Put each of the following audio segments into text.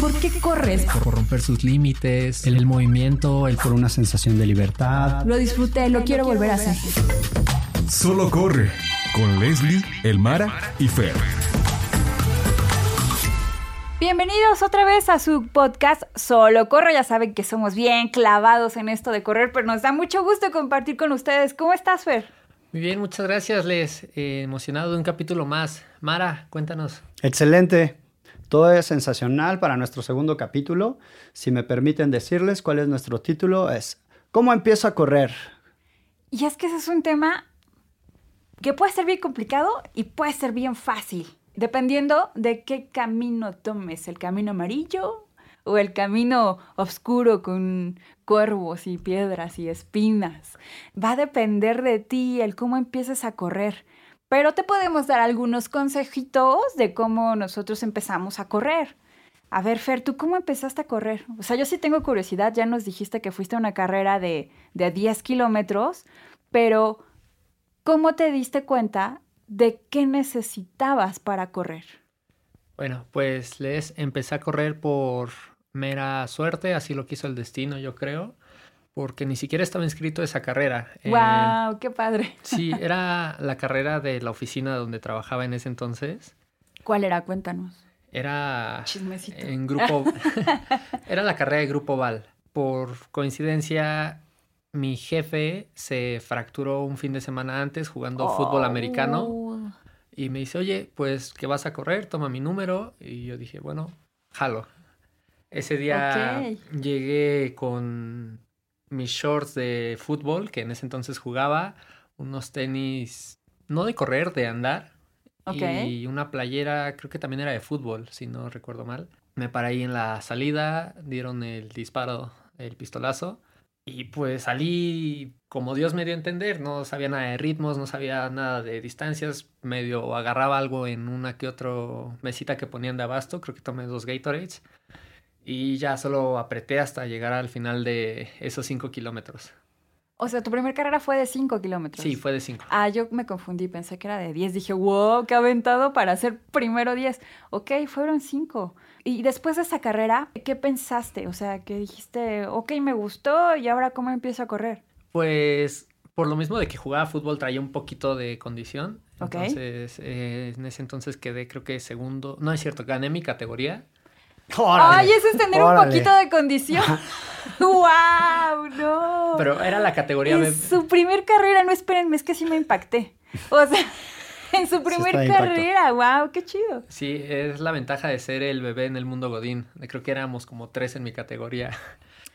¿Por qué corres? Por romper sus límites, el, el movimiento, el por una sensación de libertad. Lo disfruté, lo quiero volver a hacer. Solo corre con Leslie, Elmara y Fer. Bienvenidos otra vez a su podcast Solo Corre. Ya saben que somos bien clavados en esto de correr, pero nos da mucho gusto compartir con ustedes. ¿Cómo estás, Fer? Muy bien, muchas gracias, Les. Eh, emocionado de un capítulo más. Mara, cuéntanos. Excelente. Todo es sensacional para nuestro segundo capítulo. Si me permiten decirles cuál es nuestro título, es ¿Cómo empiezo a correr? Y es que ese es un tema que puede ser bien complicado y puede ser bien fácil, dependiendo de qué camino tomes, el camino amarillo o el camino oscuro con cuervos y piedras y espinas. Va a depender de ti el cómo empieces a correr. Pero te podemos dar algunos consejitos de cómo nosotros empezamos a correr. A ver, Fer, ¿tú cómo empezaste a correr? O sea, yo sí tengo curiosidad, ya nos dijiste que fuiste a una carrera de, de 10 kilómetros, pero ¿cómo te diste cuenta de qué necesitabas para correr? Bueno, pues les empecé a correr por mera suerte, así lo quiso el destino, yo creo, porque ni siquiera estaba inscrito a esa carrera. ¡Wow! ¡Qué padre! Sí, era la carrera de la oficina donde trabajaba en ese entonces. ¿Cuál era? Cuéntanos. Era Chismecito. en grupo, era la carrera de Grupo Val. Por coincidencia, mi jefe se fracturó un fin de semana antes jugando fútbol americano Oh. y me dice, oye, pues que vas a correr, toma mi número. Y yo dije, bueno, jalo. Ese día Ok. llegué con mis shorts de fútbol, que en ese entonces jugaba, unos tenis, no de correr, de andar, Ok. y una playera, creo que también era de fútbol, si no recuerdo mal. Me paré ahí en la salida, dieron el disparo, el pistolazo, y pues salí como Dios me dio a entender, no sabía nada de ritmos, no sabía nada de distancias, medio agarraba algo en una que otro mesita que ponían de abasto, creo que tomé dos Gatorades, y ya solo apreté hasta llegar al final de esos 5 kilómetros. O sea, tu primera carrera fue de 5 kilómetros. Sí, fue de 5. Ah, yo me confundí, pensé que era de 10. Dije, wow, qué aventado para hacer primero 10. Ok, fueron 5. Y después de esa carrera, ¿qué pensaste? O sea, que dijiste, ok, me gustó y ahora cómo empiezo a correr. Pues por lo mismo de que jugaba fútbol traía un poquito de condición. Ok. Entonces, eh, en ese entonces quedé creo que segundo. No es cierto, gané mi categoría. ¡Órale! Ay, eso es tener un poquito de condición. ¡Wow! No. Pero era la categoría en su primer carrera, no espérenme, es que sí me impacté. O sea, en su primer carrera, wow, qué chido. Sí, es la ventaja de ser el bebé en el mundo Godín. Creo que éramos como tres en mi categoría.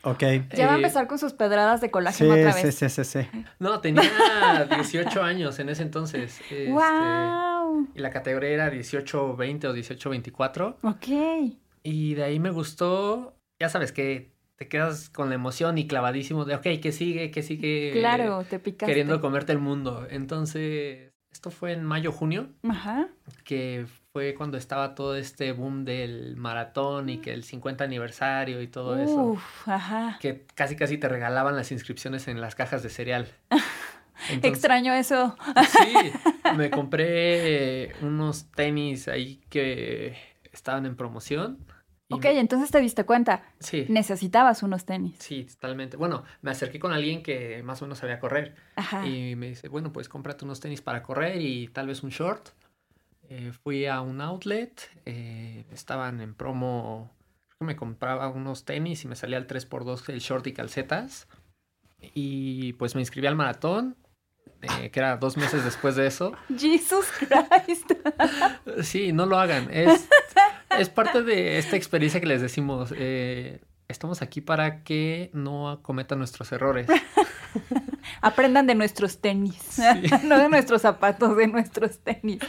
Ok. Ya va a Eh, empezar con sus pedradas de Sí, colágeno otra sí, vez. sí, sí, sí. No, tenía 18 años en ese entonces. este, ¡Wow! y la categoría era 18-20 o 18-24. Ok. Y de ahí me gustó, ya sabes que te quedas con la emoción y clavadísimo de, ok, ¿qué sigue? ¿Qué sigue? Claro, te picaste. Queriendo comerte el mundo. Entonces, esto fue en mayo, junio, Ajá. que fue cuando estaba todo este boom del maratón y que el 50 aniversario y todo eso. Uf, ajá. Que casi casi te regalaban las inscripciones en las cajas de cereal. Entonces, Extraño eso. Sí, me compré unos tenis ahí que estaban en promoción. Ok, me- entonces te diste cuenta. Sí, Necesitabas unos tenis. sí, totalmente. Bueno, me acerqué con alguien que más o menos sabía correr. Ajá. Y me dice, bueno, pues cómprate unos tenis para correr y tal vez un short. Eh, fui a un outlet, eh, estaban en promo, creo que me compraba unos tenis y me salía al 3x2 el short y calcetas. Y pues me inscribí al maratón, eh, que era dos meses después de eso. Jesus Christ. Sí, no lo hagan. Es, es parte de esta experiencia que les decimos. eh, estamos aquí para que no cometan nuestros errores. Aprendan de nuestros tenis. no de nuestros zapatos, de nuestros tenis.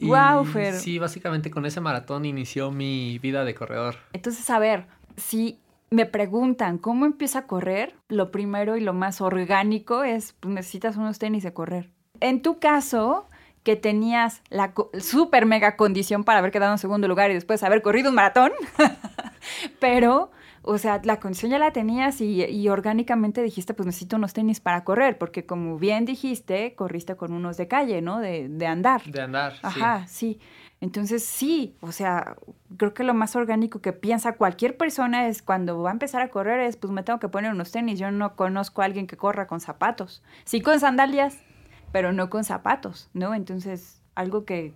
Y Guau, Fer. Sí, básicamente con ese maratón inició mi vida de corredor. Entonces, a ver, si me preguntan cómo empieza a correr, lo primero y lo más orgánico es, pues necesitas unos tenis de correr. En tu caso, que tenías la super mega condición para haber quedado en segundo lugar y después haber corrido un maratón, pero, o sea, la condición ya la tenías y, y orgánicamente dijiste, pues necesito unos tenis para correr, porque como bien dijiste, corriste con unos de calle, ¿no? De, de andar. De andar. sí. Ajá, sí. Entonces sí, o sea, creo que lo más orgánico que piensa cualquier persona es cuando va a empezar a correr es, pues me tengo que poner unos tenis. Yo no conozco a alguien que corra con zapatos. Sí con sandalias, pero no con zapatos, ¿no? Entonces, algo que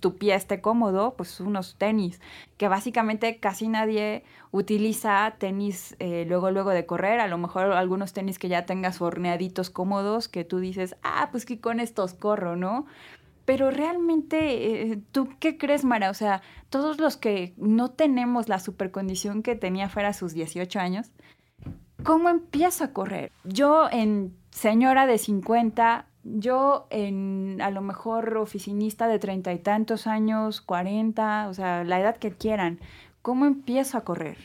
tu pie esté cómodo, pues unos tenis, que básicamente casi nadie utiliza tenis eh, luego, luego de correr, a lo mejor algunos tenis que ya tengas horneaditos cómodos, que tú dices, ah, pues que con estos corro, ¿no? Pero realmente, eh, ¿tú qué crees, Mara? O sea, todos los que no tenemos la supercondición que tenía fuera a sus 18 años, ¿cómo empiezo a correr? Yo en señora de 50 yo en a lo mejor oficinista de treinta y tantos años, cuarenta, o sea, la edad que quieran, ¿cómo empiezo a correr?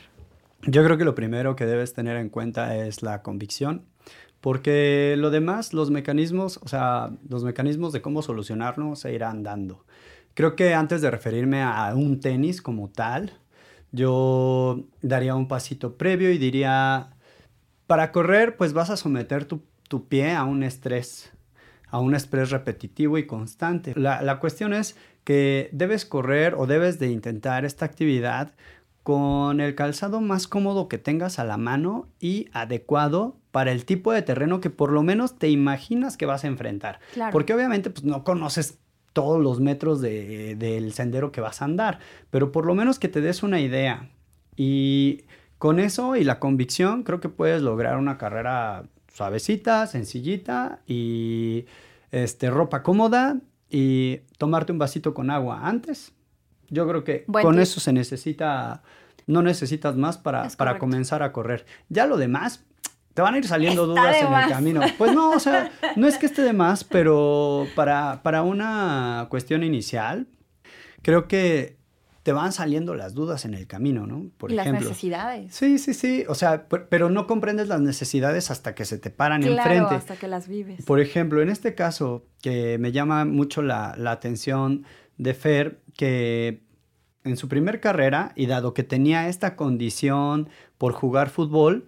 Yo creo que lo primero que debes tener en cuenta es la convicción, porque lo demás, los mecanismos, o sea, los mecanismos de cómo solucionarlo se irán dando. Creo que antes de referirme a un tenis como tal, yo daría un pasito previo y diría, para correr, pues vas a someter tu, tu pie a un estrés a un estrés repetitivo y constante. La, cuestión es que debes correr o debes de intentar esta actividad con el calzado más cómodo que tengas a la mano y adecuado para el tipo de terreno que por lo menos te imaginas que vas a enfrentar. Porque obviamente pues, no conoces todos los metros del sendero que vas a andar, pero por lo menos que te des una idea. Y con eso y la convicción creo que puedes lograr una carrera suavecita, sencillita y este, ropa cómoda y tomarte un vasito con agua antes. Yo creo que con eso se necesita, no necesitas más para, para comenzar a correr. Ya lo demás, te van a ir saliendo dudas en el camino. Pues no, o sea, no es que esté de más, pero para, para una cuestión inicial, creo que te van saliendo las dudas en el camino, ¿no? Por y las necesidades. Sí, sí, sí. O sea, pero no comprendes las necesidades hasta que se te paran claro, enfrente. hasta que las vives. Por ejemplo, en este caso, que me llama mucho la, la atención de Fer, que en su primer carrera, y dado que tenía esta condición por jugar fútbol,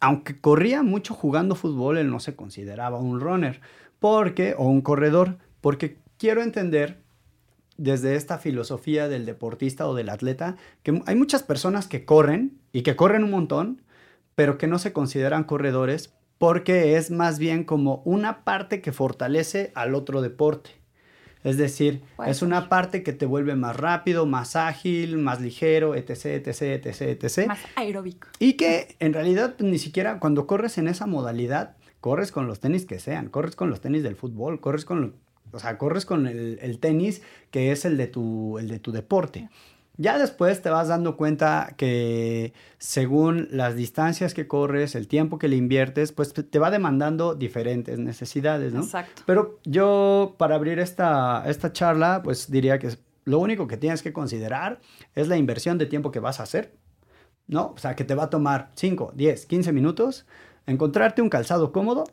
aunque corría mucho jugando fútbol, él no se consideraba un runner, porque, o un corredor, porque quiero entender desde esta filosofía del deportista o del atleta, que hay muchas personas que corren y que corren un montón, pero que no se consideran corredores porque es más bien como una parte que fortalece al otro deporte. Es decir, es una parte que te vuelve más rápido, más ágil, más ligero, etc, etc, etc, etc. Más aeróbico. Y que en realidad ni siquiera cuando corres en esa modalidad, corres con los tenis que sean, corres con los tenis del fútbol, corres con o sea, corres con el, tenis que es el de, tu, el de tu deporte. Ya después te vas dando cuenta que según las distancias que corres, el tiempo que le inviertes, pues te va demandando diferentes necesidades, ¿no? Exacto. Pero yo para abrir esta, esta charla, pues diría que lo único que tienes que considerar es la inversión de tiempo que vas a hacer, ¿no? O sea, que te va a tomar 5, 10, 15 minutos, encontrarte un calzado cómodo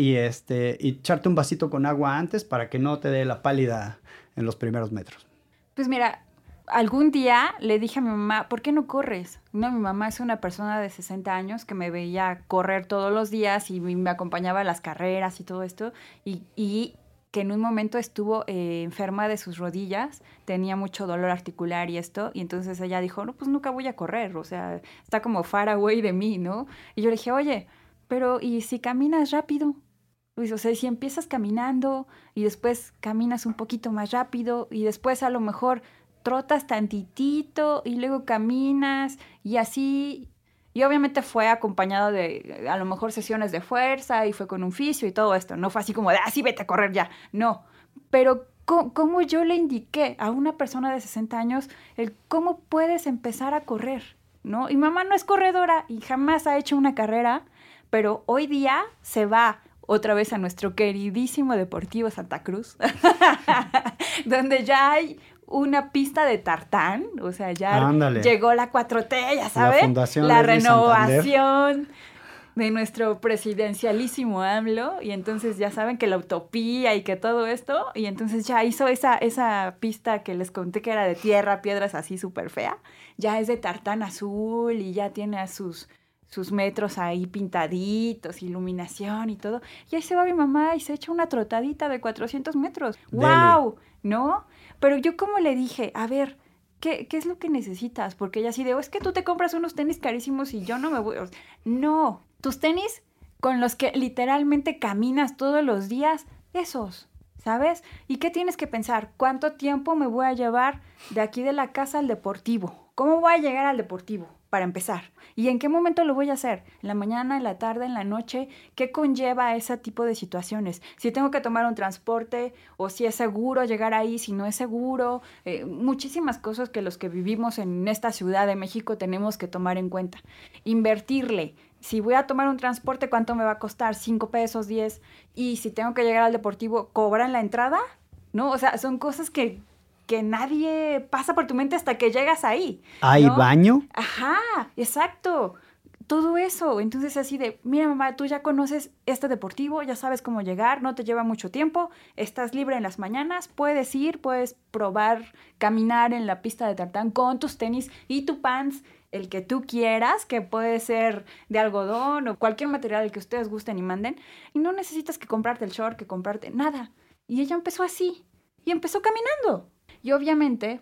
y, este, y echarte un vasito con agua antes para que no te dé la pálida en los primeros metros. Pues mira, algún día le dije a mi mamá, ¿por qué no corres? No, mi mamá es una persona de 60 años que me veía correr todos los días y me acompañaba a las carreras y todo esto. Y, y que en un momento estuvo eh, enferma de sus rodillas, tenía mucho dolor articular y esto, y entonces ella dijo, no, pues nunca voy a correr, o sea, está como far away de mí, ¿no? Y yo le dije, oye, pero ¿y si caminas rápido? O sea, si empiezas caminando y después caminas un poquito más rápido y después a lo mejor trotas tantitito y luego caminas y así. Y obviamente fue acompañado de a lo mejor sesiones de fuerza y fue con un fisio y todo esto. No fue así como de, así ah, vete a correr ya. No. Pero ¿cómo, yo le indiqué a una persona de 60 años el cómo puedes empezar a correr? ¿No? Y mamá no es corredora y jamás ha hecho una carrera, pero hoy día se va otra vez a nuestro queridísimo Deportivo Santa Cruz, donde ya hay una pista de tartán, o sea, ya llegó la 4T, ya sabes, la, renovación de nuestro presidencialísimo AMLO, y entonces ya saben que la utopía y que todo esto, y entonces ya hizo esa, esa pista que les conté que era de tierra, piedras así súper fea, ya es de tartán azul y ya tiene a sus sus metros ahí pintaditos, iluminación y todo. Y ahí se va mi mamá y se echa una trotadita de 400 metros. ¡Wow! ¿No? Pero yo como le dije, a ver, ¿Qué, ¿Qué, es lo que necesitas? Porque ella así de, oh, es que tú te compras unos tenis carísimos y yo no me voy. No, tus tenis con los que literalmente caminas todos los días, esos, ¿sabes? ¿Y qué tienes que pensar? ¿Cuánto tiempo me voy a llevar de aquí de la casa al deportivo? ¿Cómo voy a llegar al deportivo? Para empezar. ¿Y en qué momento lo voy a hacer? ¿En la mañana, en la tarde, en la noche? ¿Qué conlleva ese tipo de situaciones? Si tengo que tomar un transporte o si es seguro llegar ahí, si no es seguro. Eh, muchísimas cosas que los que vivimos en esta Ciudad de México tenemos que tomar en cuenta. Invertirle si voy a tomar un transporte, ¿cuánto me va a costar? ¿Cinco pesos, diez? Y si tengo que llegar al deportivo, ¿cobran la entrada? ¿No? O sea, son cosas que, que nadie pasa por tu mente hasta que llegas ahí. ¿Hay baño? Ajá, exacto. Todo eso. Entonces así de, mira mamá, tú ya conoces este deportivo, ya sabes cómo llegar, no te lleva mucho tiempo, estás libre en las mañanas, puedes ir, puedes probar caminar en la pista de tartán con tus tenis y tu pants el que tú quieras, que puede ser de algodón o cualquier material que ustedes gusten y manden, y no necesitas que comprarte el short, que comprarte nada. Y ella empezó así, y empezó caminando. Y obviamente,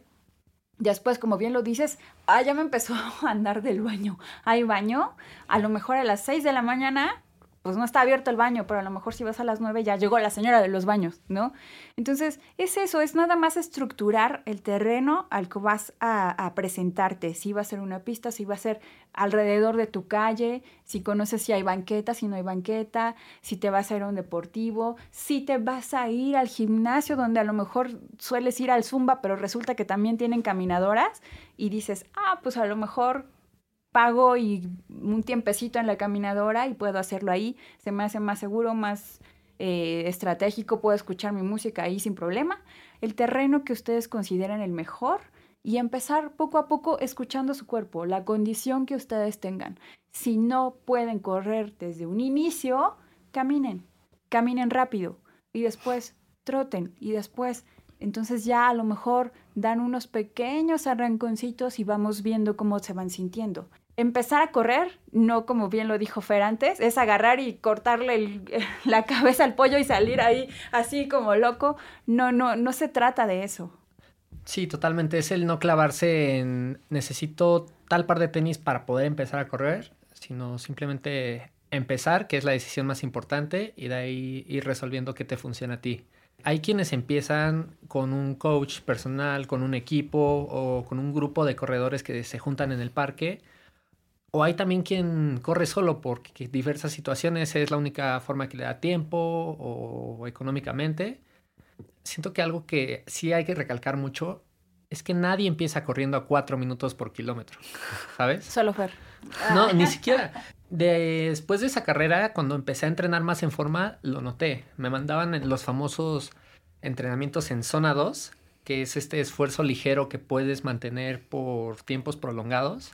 después, como bien lo dices, ah, ya me empezó a andar del baño. Hay baño, a lo mejor a las 6 de la mañana pues no está abierto el baño, pero a lo mejor si vas a las nueve ya llegó la señora de los baños, ¿no? Entonces, es eso, es nada más estructurar el terreno al que vas a, presentarte, si va a ser una pista, si va a ser alrededor de tu calle, si conoces si hay banqueta, si no hay banqueta, si te vas a ir a un deportivo, si te vas a ir al gimnasio donde a lo mejor sueles ir al zumba, pero resulta que también tienen caminadoras y dices, ah, pues a lo mejor pago y un tiempecito en la caminadora y puedo hacerlo ahí. Se me hace más seguro, más eh, estratégico, puedo escuchar mi música ahí sin problema. El terreno que ustedes consideren el mejor y empezar poco a poco escuchando su cuerpo, la condición que ustedes tengan. Si no pueden correr desde un inicio, caminen, caminen rápido y después troten y después entonces ya a lo mejor dan unos pequeños arranconcitos y vamos viendo cómo se van sintiendo. Empezar a correr, no como bien lo dijo Fer antes, es agarrar y cortarle la cabeza al pollo y salir ahí así como loco. No, no, no se trata de eso. Sí, totalmente. Es el no clavarse en necesito tal par de tenis para poder empezar a correr, sino simplemente empezar, que es la decisión más importante, y de ahí ir resolviendo qué te funciona a ti. Hay quienes empiezan con un coach personal, con un equipo o con un grupo de corredores que se juntan en el parque. O hay también quien corre solo porque diversas situaciones es la única forma que le da tiempo o económicamente. Siento que algo que sí hay que recalcar mucho es que nadie empieza corriendo a cuatro minutos por kilómetro, ¿sabes? Solo Fer. No, ni siquiera. Después de esa carrera, cuando empecé a entrenar más en forma, lo noté. Me mandaban los famosos entrenamientos en zona 2, que es este esfuerzo ligero que puedes mantener por tiempos prolongados.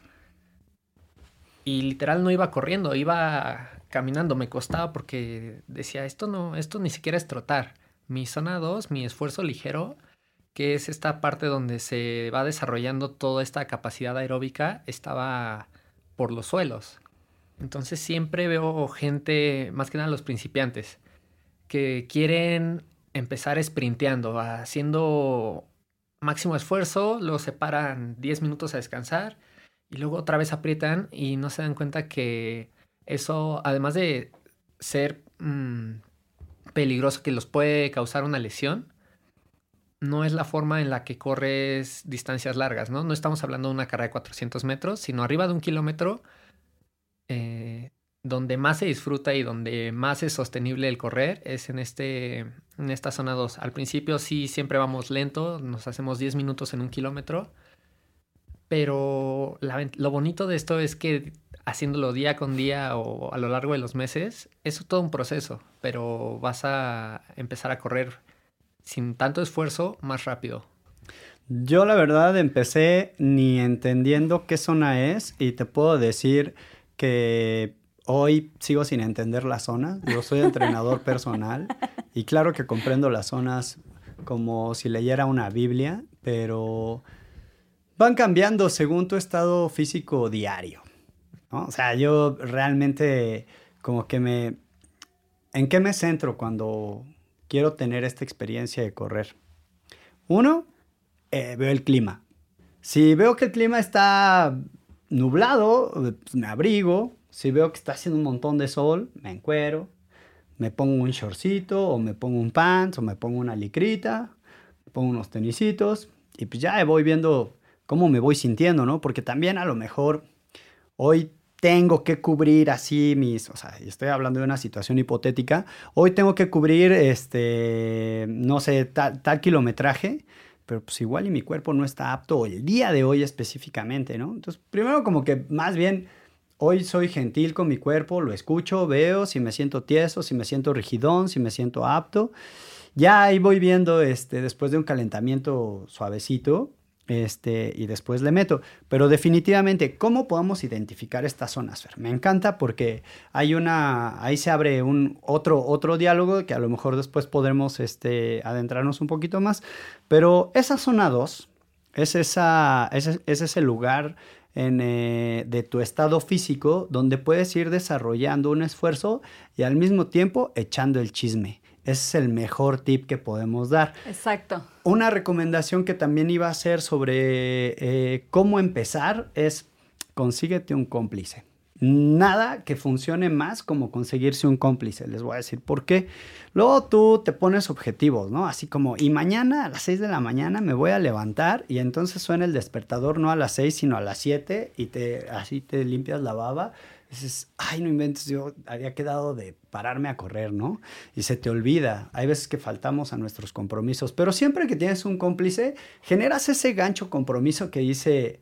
Y literal no iba corriendo, iba caminando, me costaba porque decía, esto no, esto ni siquiera es trotar. Mi zona 2, mi esfuerzo ligero, que es esta parte donde se va desarrollando toda esta capacidad aeróbica, estaba por los suelos. Entonces siempre veo gente, más que nada los principiantes, que quieren empezar sprinteando, haciendo máximo esfuerzo, lo separan 10 minutos a descansar y luego otra vez aprietan y no se dan cuenta que eso, además de ser mm, peligroso, que los puede causar una lesión, no es la forma en la que corres distancias largas, ¿no? No estamos hablando de una carrera de 400 metros, sino arriba de un kilómetro eh, donde más se disfruta y donde más es sostenible el correr es en, este, en esta zona 2. Al principio sí, siempre vamos lento, nos hacemos 10 minutos en un kilómetro, pero lo bonito de esto es que haciéndolo día con día o a lo largo de los meses, es todo un proceso, pero vas a empezar a correr sin tanto esfuerzo más rápido. Yo la verdad empecé ni entendiendo qué zona es y te puedo decir que hoy sigo sin entender las zonas. Yo soy entrenador personal y claro que comprendo las zonas como si leyera una Biblia, pero van cambiando según tu estado físico diario. O sea, yo realmente como que me... ¿En qué me centro cuando quiero tener esta experiencia de correr? Uno, eh, veo el clima. Si veo que el clima está nublado, pues me abrigo. Si veo que está haciendo un montón de sol, me encuero. Me pongo un shortcito, o me pongo un pants, o me pongo una licrita, pongo unos tenisitos. Y pues ya voy viendo cómo me voy sintiendo, ¿no? Porque también a lo mejor hoy tengo que cubrir así mis, o sea, estoy hablando de una situación hipotética, hoy tengo que cubrir, este, no sé, tal, kilometraje, pero pues igual y mi cuerpo no está apto el día de hoy específicamente, ¿no? Entonces, primero como que más bien hoy soy gentil con mi cuerpo, lo escucho, veo si me siento tieso, si me siento rigidón, si me siento apto. Ya ahí voy viendo, este, después de un calentamiento suavecito, este, y después le meto. Pero definitivamente, ¿cómo podemos identificar estas zonas? Me encanta porque hay una, ahí se abre un otro, otro diálogo que a lo mejor después podremos este, adentrarnos un poquito más. Pero esa zona 2 es, esa, es, ese lugar en, eh, de tu estado físico donde puedes ir desarrollando un esfuerzo y al mismo tiempo echando el chisme. Ese es el mejor tip que podemos dar. Exacto. Una recomendación que también iba a ser sobre eh, cómo empezar es consíguete un cómplice. Nada que funcione más como conseguirse un cómplice. Les voy a decir por qué. Luego tú te pones objetivos, ¿no? Así como, y mañana a las 6 de la mañana me voy a levantar y entonces suena el despertador no a las 6 sino a las 7 y te, así te limpias la baba dices, ay, no inventes, yo había quedado de pararme a correr, ¿no? Y se te olvida. Hay veces que faltamos a nuestros compromisos, pero siempre que tienes un cómplice, generas ese gancho compromiso que dice,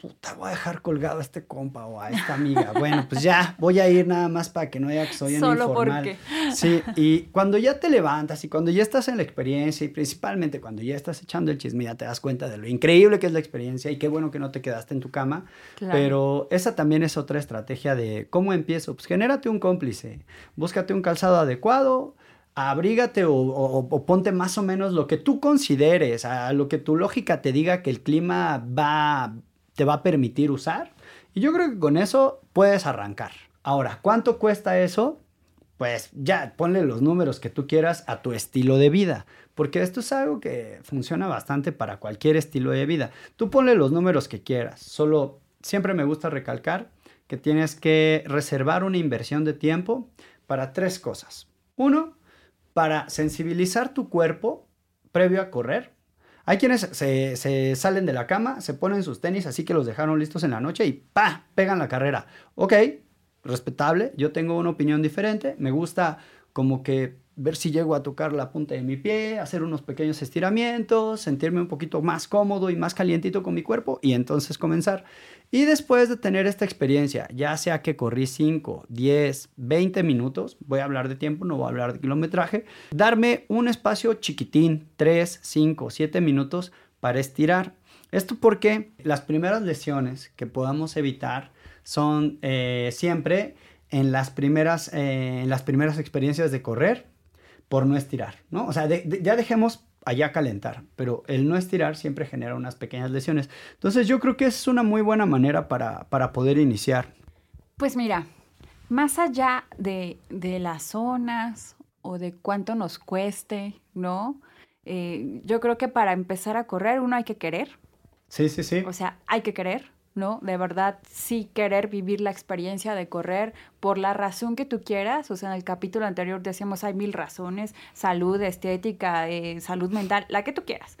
puta, voy a dejar colgado a este compa o a esta amiga. Bueno, pues ya, voy a ir nada más para que no haya que soy en Solo informal. Porque. Sí, y cuando ya te levantas y cuando ya estás en la experiencia y principalmente cuando ya estás echando el chisme, ya te das cuenta de lo increíble que es la experiencia y qué bueno que no te quedaste en tu cama. Pero esa también es otra estrategia de cómo empiezo. Pues genérate un cómplice, búscate un calzado adecuado, abrígate o, o, ponte más o menos lo que tú consideres, a lo que tu lógica te diga que el clima va, te va a permitir usar. Y yo creo que con eso puedes arrancar. Ahora, ¿cuánto cuesta eso? Pues ya, ponle los números que tú quieras a tu estilo de vida, porque esto es algo que funciona bastante para cualquier estilo de vida. Tú ponle los números que quieras, solo siempre me gusta recalcar que tienes que reservar una inversión de tiempo para tres cosas. Uno, para sensibilizar tu cuerpo previo a correr, hay quienes se, salen de la cama, se ponen sus tenis así que los dejaron listos en la noche y ¡pa! pegan la carrera. Ok, respetable, yo tengo una opinión diferente, me gusta como que ver si llego a tocar la punta de mi pie, hacer unos pequeños estiramientos, sentirme un poquito más cómodo y más calientito con mi cuerpo y entonces comenzar. Y después de tener esta experiencia, ya sea que corrí 5, 10, 20 minutos, voy a hablar de tiempo, no voy a hablar de kilometraje, darme un espacio chiquitín, 3, 5, 7 minutos para estirar. Esto porque las primeras lesiones que podamos evitar son eh, siempre en las, primeras, eh, en las primeras experiencias de correr por no estirar, ¿no? O sea, ya dejemos allá calentar, pero el no estirar siempre genera unas pequeñas lesiones. Entonces yo creo que es una muy buena manera para, poder iniciar. Pues mira, más allá de, las zonas o de cuánto nos cueste, ¿no? Eh, yo creo que para empezar a correr uno hay que querer. Sí, sí, sí. O sea, hay que querer. ¿No? De verdad, sí querer vivir la experiencia de correr por la razón que tú quieras. O sea, en el capítulo anterior decíamos hay mil razones, salud, estética, eh, salud mental, la que tú quieras.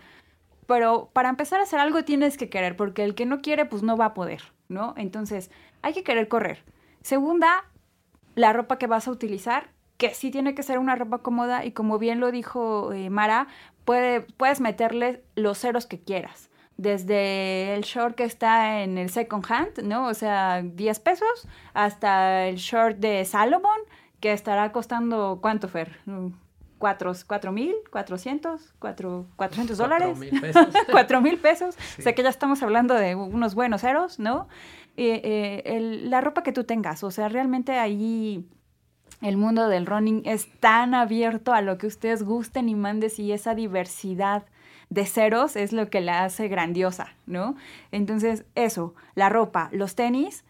Pero para empezar a hacer algo tienes que querer, porque el que no quiere, pues no va a poder, ¿no? Entonces, hay que querer correr. Segunda, la ropa que vas a utilizar, que sí tiene que ser una ropa cómoda y como bien lo dijo eh, Mara, puede, puedes meterle los ceros que quieras desde el short que está en el second hand, ¿no? O sea, 10 pesos, hasta el short de Salomon, que estará costando, ¿cuánto, Fer? ¿Cuatro, cuatro mil? ¿Cuatrocientos? ¿Cuatro, ¿Cuatrocientos dólares? Cuatro mil pesos. ¿Cuatro mil pesos? O sea que ya estamos hablando de unos buenos ceros, ¿no? Eh, la ropa que tú tengas, o sea, realmente ahí el mundo del running es tan abierto a lo que ustedes gusten y mandes y esa diversidad de ceros es lo que la hace grandiosa, ¿no? Entonces, eso, la ropa, los tenis,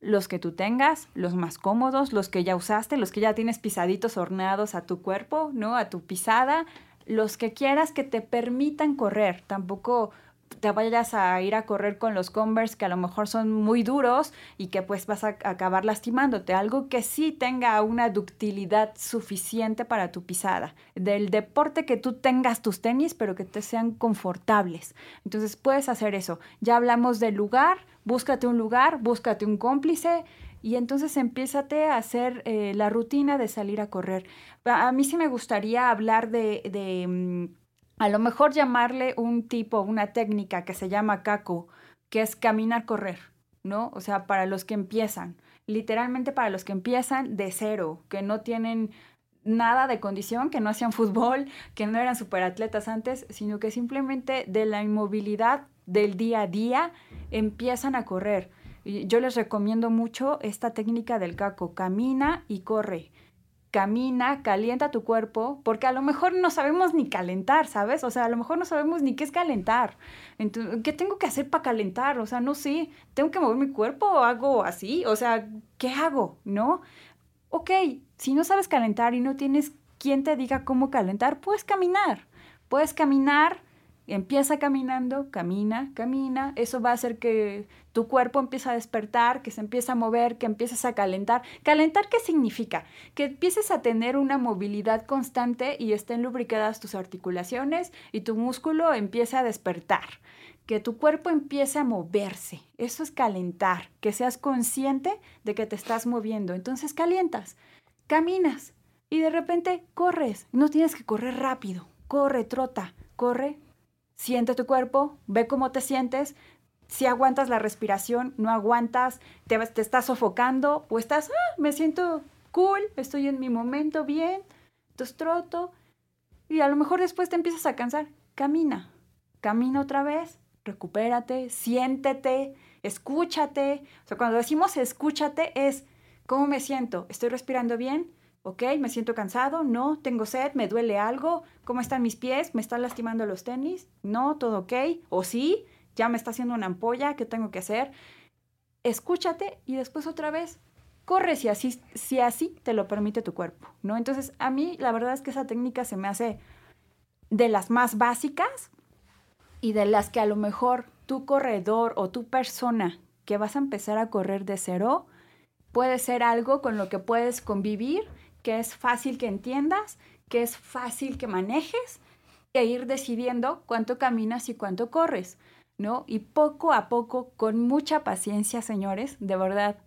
los que tú tengas, los más cómodos, los que ya usaste, los que ya tienes pisaditos horneados a tu cuerpo, ¿no? A tu pisada, los que quieras que te permitan correr. Tampoco te vayas a ir a correr con los Converse que a lo mejor son muy duros y que pues vas a acabar lastimándote. Algo que sí tenga una ductilidad suficiente para tu pisada. Del deporte que tú tengas tus tenis, pero que te sean confortables. Entonces puedes hacer eso. Ya hablamos del lugar, búscate un lugar, búscate un cómplice y entonces empiézate a hacer eh, la rutina de salir a correr. A mí sí me gustaría hablar de, de mm, a lo mejor llamarle un tipo, una técnica que se llama caco, que es caminar, correr, ¿no? O sea, para los que empiezan, literalmente para los que empiezan de cero, que no tienen nada de condición, que no hacían fútbol, que no eran superatletas antes, sino que simplemente de la inmovilidad del día a día empiezan a correr. Yo les recomiendo mucho esta técnica del caco, camina y corre camina, calienta tu cuerpo, porque a lo mejor no sabemos ni calentar, ¿sabes? O sea, a lo mejor no sabemos ni qué es calentar. Entonces, ¿qué tengo que hacer para calentar? O sea, no sé, ¿tengo que mover mi cuerpo o hago así? O sea, ¿qué hago? ¿No? Ok, si no sabes calentar y no tienes quien te diga cómo calentar, puedes caminar. Puedes caminar Empieza caminando, camina, camina. Eso va a hacer que tu cuerpo empiece a despertar, que se empiece a mover, que empieces a calentar. ¿Calentar qué significa? Que empieces a tener una movilidad constante y estén lubricadas tus articulaciones y tu músculo empiece a despertar. Que tu cuerpo empiece a moverse. Eso es calentar. Que seas consciente de que te estás moviendo. Entonces calientas, caminas y de repente corres. No tienes que correr rápido. Corre, trota, corre, siente tu cuerpo, ve cómo te sientes, si aguantas la respiración, no aguantas, te, estás sofocando o estás, ah, me siento cool, estoy en mi momento bien, entonces troto y a lo mejor después te empiezas a cansar. Camina, camina otra vez, recupérate, siéntete, escúchate. O sea, cuando decimos escúchate es, ¿cómo me siento? ¿Estoy respirando bien? ¿Ok? ¿Me siento cansado? No. ¿Tengo sed? ¿Me duele algo? ¿Cómo están mis pies? ¿Me están lastimando los tenis? No, todo ok. ¿O sí? ¿Ya me está haciendo una ampolla? ¿Qué tengo que hacer? Escúchate y después otra vez corre si así, si así te lo permite tu cuerpo, ¿no? Entonces, a mí la verdad es que esa técnica se me hace de las más básicas y de las que a lo mejor tu corredor o tu persona que vas a empezar a correr de cero puede ser algo con lo que puedes convivir que es fácil que entiendas, que es fácil que manejes e ir decidiendo cuánto caminas y cuánto corres, ¿no? Y poco a poco, con mucha paciencia, señores, de verdad,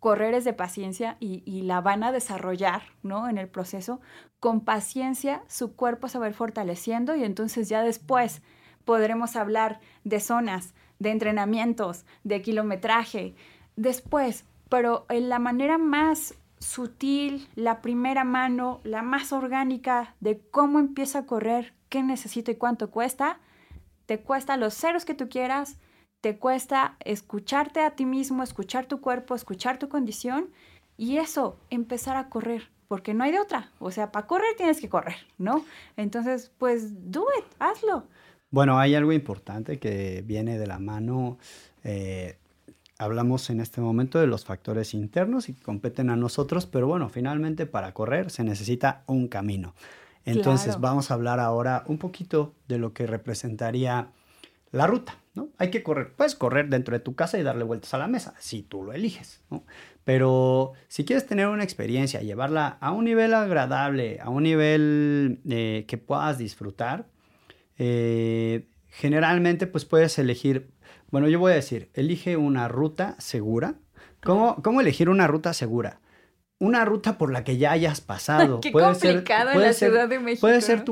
correr es de paciencia y, la van a desarrollar, ¿no? En el proceso, con paciencia su cuerpo se va a ir fortaleciendo y entonces ya después podremos hablar de zonas, de entrenamientos, de kilometraje, después, pero en la manera más sutil, la primera mano, la más orgánica de cómo empieza a correr, qué necesito y cuánto cuesta, te cuesta los ceros que tú quieras, te cuesta escucharte a ti mismo, escuchar tu cuerpo, escuchar tu condición y eso, empezar a correr, porque no hay de otra. O sea, para correr tienes que correr, ¿no? Entonces, pues, do it, hazlo. Bueno, hay algo importante que viene de la mano. Eh, hablamos en este momento de los factores internos y que competen a nosotros, pero bueno, finalmente para correr se necesita un camino. Entonces vamos a hablar ahora un poquito de lo que representaría la ruta, ¿no? Hay que correr, puedes correr dentro de tu casa y darle vueltas a la mesa, si tú lo eliges, ¿no? Pero si quieres tener una experiencia, llevarla a un nivel agradable, a un nivel eh, que puedas disfrutar, eh, generalmente pues puedes elegir bueno, yo voy a decir, elige una ruta segura. ¿Cómo, cómo elegir una ruta segura? Una ruta por la que ya hayas pasado. Qué puede complicado ser, en la Ciudad de México. Puede ser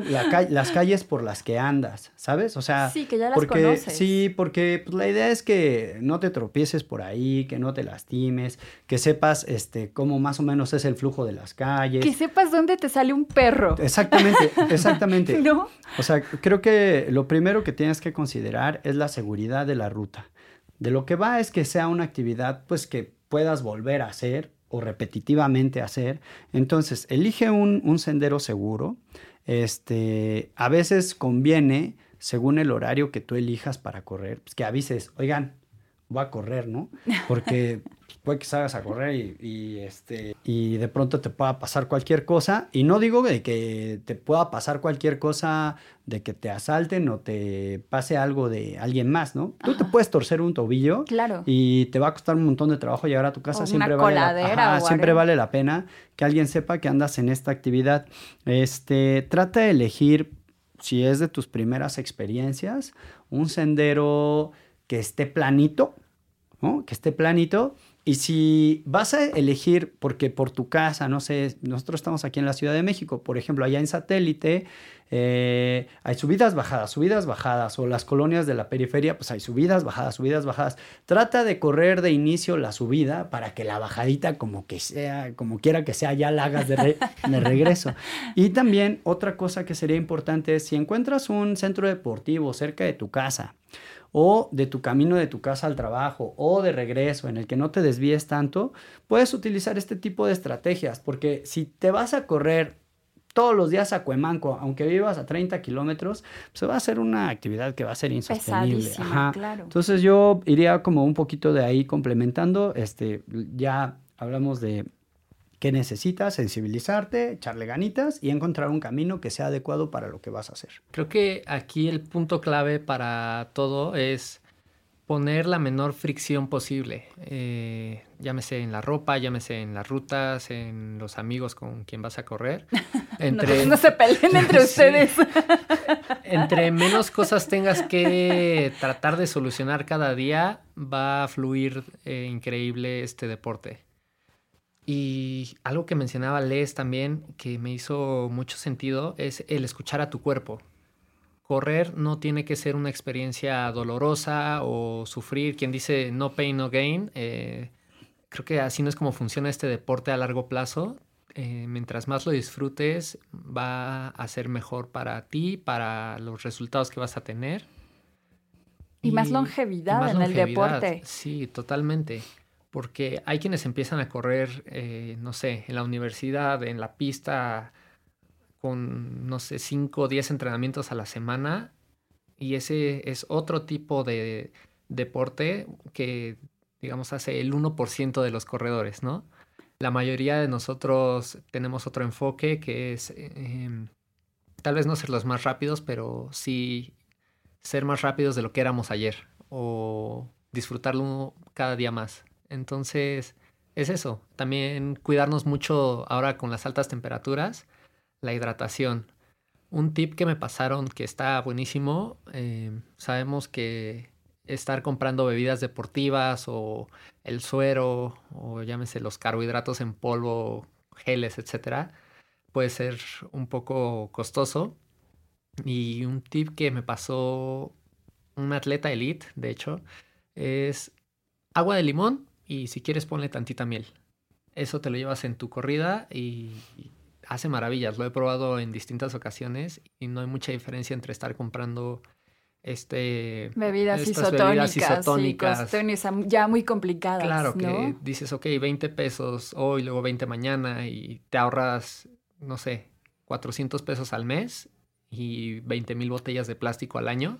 las calles por las que andas, ¿sabes? O sea, sí, que ya las porque, conoces. Sí, porque pues, la idea es que no te tropieces por ahí, que no te lastimes, que sepas este, cómo más o menos es el flujo de las calles. Que sepas dónde te sale un perro. Exactamente, exactamente. ¿No? O sea, creo que lo primero que tienes que considerar es la seguridad de la ruta. De lo que va es que sea una actividad pues que puedas volver a hacer o repetitivamente hacer. Entonces, elige un, sendero seguro. Este, a veces conviene, según el horario que tú elijas para correr, pues que avises, oigan, voy a correr, ¿no? Porque puede que salgas a correr y, y, este, y de pronto te pueda pasar cualquier cosa. Y no digo de que te pueda pasar cualquier cosa, de que te asalten o te pase algo de alguien más, ¿no? Tú te puedes torcer un tobillo Claro. y te va a costar un montón de trabajo llegar a tu casa. O siempre una vale la- ajá, siempre vale la pena que alguien sepa que andas en esta actividad. Este, trata de elegir, si es de tus primeras experiencias, un sendero que esté planito, ¿no? Que esté planito. Y si vas a elegir, porque por tu casa, no sé, nosotros estamos aquí en la Ciudad de México, por ejemplo, allá en satélite, eh, hay subidas, bajadas, subidas, bajadas, o las colonias de la periferia, pues hay subidas, bajadas, subidas, bajadas. Trata de correr de inicio la subida para que la bajadita, como que sea, como quiera que sea, ya la hagas de, re- de regreso. Y también otra cosa que sería importante es si encuentras un centro deportivo cerca de tu casa, o de tu camino de tu casa al trabajo o de regreso en el que no te desvíes tanto, puedes utilizar este tipo de estrategias porque si te vas a correr todos los días a Cuemanco, aunque vivas a 30 kilómetros, pues va a ser una actividad que va a ser insostenible. Pesadísima, claro. Entonces yo iría como un poquito de ahí complementando, este, ya hablamos de qué necesitas, sensibilizarte, echarle ganitas y encontrar un camino que sea adecuado para lo que vas a hacer. Creo que aquí el punto clave para todo es poner la menor fricción posible. Eh, llámese en la ropa, llámese en las rutas, en los amigos con quien vas a correr. Entre, No, no se peleen entre Sí. ustedes. entre menos cosas tengas que tratar de solucionar cada día, va a fluir eh, increíble este deporte. Y algo que mencionaba Les también, que me hizo mucho sentido, es el escuchar a tu cuerpo. Correr no tiene que ser una experiencia dolorosa o sufrir. Quien dice no pain, no gain, eh, creo que así no es como funciona este deporte a largo plazo. Eh, mientras más lo disfrutes, va a ser mejor para ti, para los resultados que vas a tener. Y más longevidad en el deporte. Sí, totalmente. Porque hay quienes empiezan a correr, eh, no sé, en la universidad, en la pista, con, no sé, 5 o 10 entrenamientos a la semana. Y ese es otro tipo de deporte que, digamos, hace el 1% de los corredores, ¿no? La mayoría de nosotros tenemos otro enfoque que es eh, tal vez no ser los más rápidos, pero sí ser más rápidos de lo que éramos ayer o disfrutarlo cada día más. Entonces, es eso. También cuidarnos mucho ahora con las altas temperaturas, la hidratación. Un tip que me pasaron que está buenísimo, eh, sabemos que estar comprando bebidas deportivas o el suero o llámese los carbohidratos en polvo, geles, etcétera, puede ser un poco costoso. Y un tip que me pasó un atleta elite, de hecho, es agua de limón y si quieres ponle tantita miel. Eso te lo llevas en tu corrida y hace maravillas. Lo he probado en distintas ocasiones y no hay mucha diferencia entre estar comprando este Bebidas isotónicas, bebidas isotónicas. am- ya muy complicadas. Claro, que ¿no? dices, ok, 20 pesos hoy, luego 20 mañana y te ahorras, no sé, 400 pesos al mes y 20 mil botellas de plástico al año.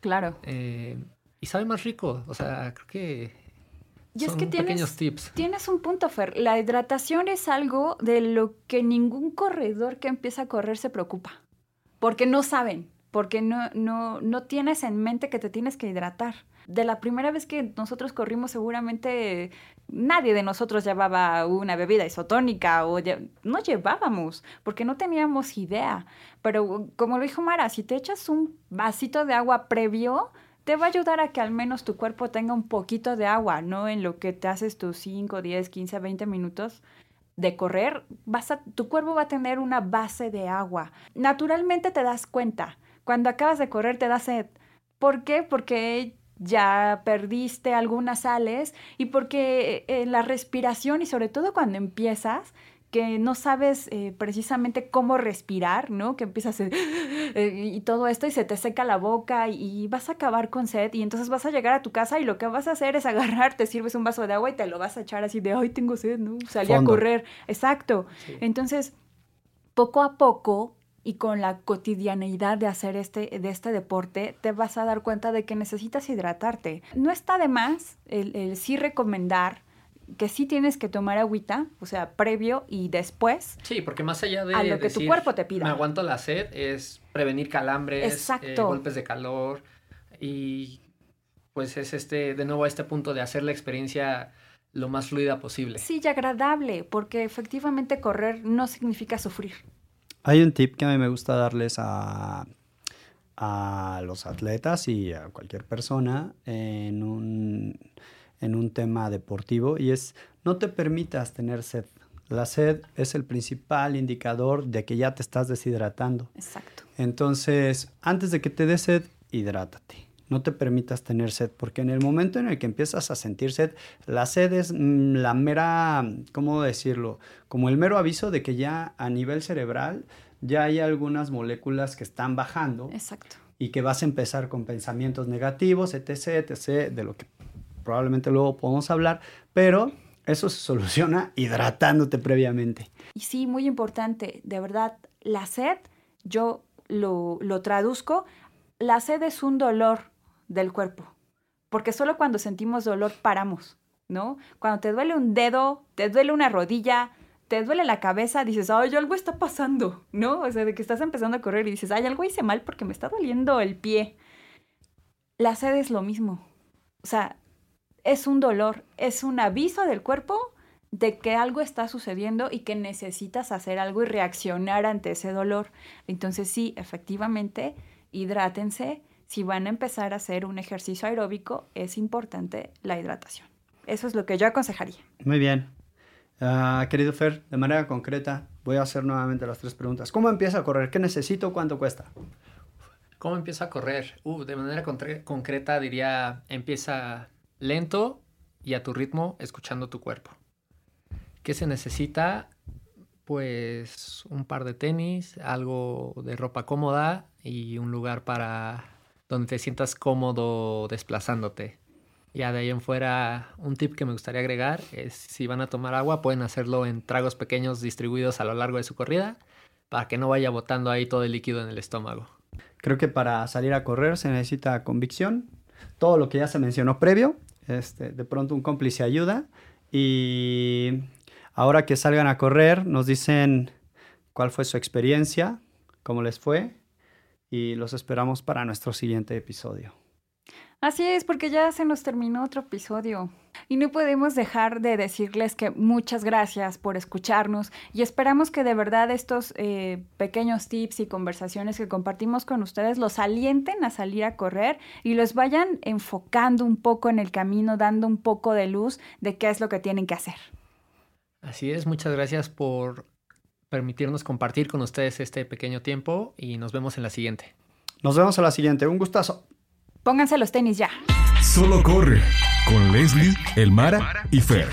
Claro. eh, y sabe más rico, o sea, creo que Y es son que tienes, pequeños tips. tienes un punto, Fer. La hidratación es algo de lo que ningún corredor que empieza a correr se preocupa. Porque no saben, porque no, no, no tienes en mente que te tienes que hidratar. De la primera vez que nosotros corrimos, seguramente nadie de nosotros llevaba una bebida isotónica o lle- no llevábamos, porque no teníamos idea. Pero como lo dijo Mara, si te echas un vasito de agua previo, te va a ayudar a que al menos tu cuerpo tenga un poquito de agua, ¿no? En lo que te haces tus 5, 10, 15, 20 minutos de correr, vas a, tu cuerpo va a tener una base de agua. Naturalmente te das cuenta. Cuando acabas de correr te da sed. ¿Por qué? Porque ya perdiste algunas sales y porque eh, la respiración y sobre todo cuando empiezas, que no sabes eh, precisamente cómo respirar, ¿no? Que empiezas a, eh, y todo esto y se te seca la boca y, y vas a acabar con sed y entonces vas a llegar a tu casa y lo que vas a hacer es agarrar, te sirves un vaso de agua y te lo vas a echar así de, ay, tengo sed, ¿no? Salí a correr. Exacto. Entonces, poco a poco y con la cotidianeidad de hacer este, de este deporte, te vas a dar cuenta de que necesitas hidratarte. No está de más el, el sí recomendar que sí tienes que tomar agüita, o sea, previo y después. Sí, porque más allá de A lo que tu cuerpo te pida. Me aguanto la sed, es prevenir calambres, eh, golpes de calor y pues es este, de nuevo, este punto de hacer la experiencia lo más fluida posible. Sí, y agradable, porque efectivamente correr no significa sufrir. Hay un tip que a mí me gusta darles a, a los atletas y a cualquier persona en un, en un tema deportivo y es no te permitas tener sed. La sed es el principal indicador de que ya te estás deshidratando. Exacto. Entonces, antes de que te dé sed, hidrátate. No te permitas tener sed, porque en el momento en el que empiezas a sentir sed, la sed es mm, la mera, ¿cómo decirlo? Como el mero aviso de que ya a nivel cerebral ya hay algunas moléculas que están bajando Exacto. y que vas a empezar con pensamientos negativos, etc., etc., de lo que probablemente luego podemos hablar, pero eso se soluciona hidratándote previamente. Y sí, muy importante, de verdad, la sed, yo lo, lo traduzco, la sed es un dolor del cuerpo, porque solo cuando sentimos dolor paramos, ¿no? Cuando te duele un dedo, te duele una rodilla, te duele la cabeza, dices, ay, algo está pasando, ¿no? O sea, de que estás empezando a correr y dices, ay, algo hice mal porque me está doliendo el pie. La sed es lo mismo. O sea, es un dolor, es un aviso del cuerpo de que algo está sucediendo y que necesitas hacer algo y reaccionar ante ese dolor. Entonces sí, efectivamente, hidrátense. Si van a empezar a hacer un ejercicio aeróbico, es importante la hidratación. Eso es lo que yo aconsejaría. Muy bien. Ah, querido Fer, de manera concreta, voy a hacer nuevamente las tres preguntas. ¿Cómo empieza a correr? ¿Qué necesito? ¿Cuánto cuesta? ¿Cómo empiezo a correr? Uh, de manera concre- concreta diría, empieza lento y a tu ritmo, escuchando tu cuerpo. ¿Qué se necesita? Pues un par de tenis, algo de ropa cómoda y un lugar para donde te sientas cómodo desplazándote. Ya de ahí en fuera, un tip que me gustaría agregar es si van a tomar agua, pueden hacerlo en tragos pequeños distribuidos a lo largo de su corrida para que no vaya botando ahí todo el líquido en el estómago. Creo que para salir a correr se necesita convicción, todo lo que ya se mencionó previo, este, de pronto un cómplice ayuda y ahora que salgan a correr nos dicen cuál fue su experiencia, cómo les fue y los esperamos para nuestro siguiente episodio. Así es, porque ya se nos terminó otro episodio. Y no podemos dejar de decirles que muchas gracias por escucharnos y esperamos que de verdad estos eh, pequeños tips y conversaciones que compartimos con ustedes los alienten a salir a correr y los vayan enfocando un poco en el camino, dando un poco de luz de qué es lo que tienen que hacer. Así es, muchas gracias por permitirnos compartir con ustedes este pequeño tiempo y nos vemos en la siguiente. Nos vemos a la siguiente, un gustazo. Pónganse los tenis ya. Solo corre con Leslie, Elmara y Fer.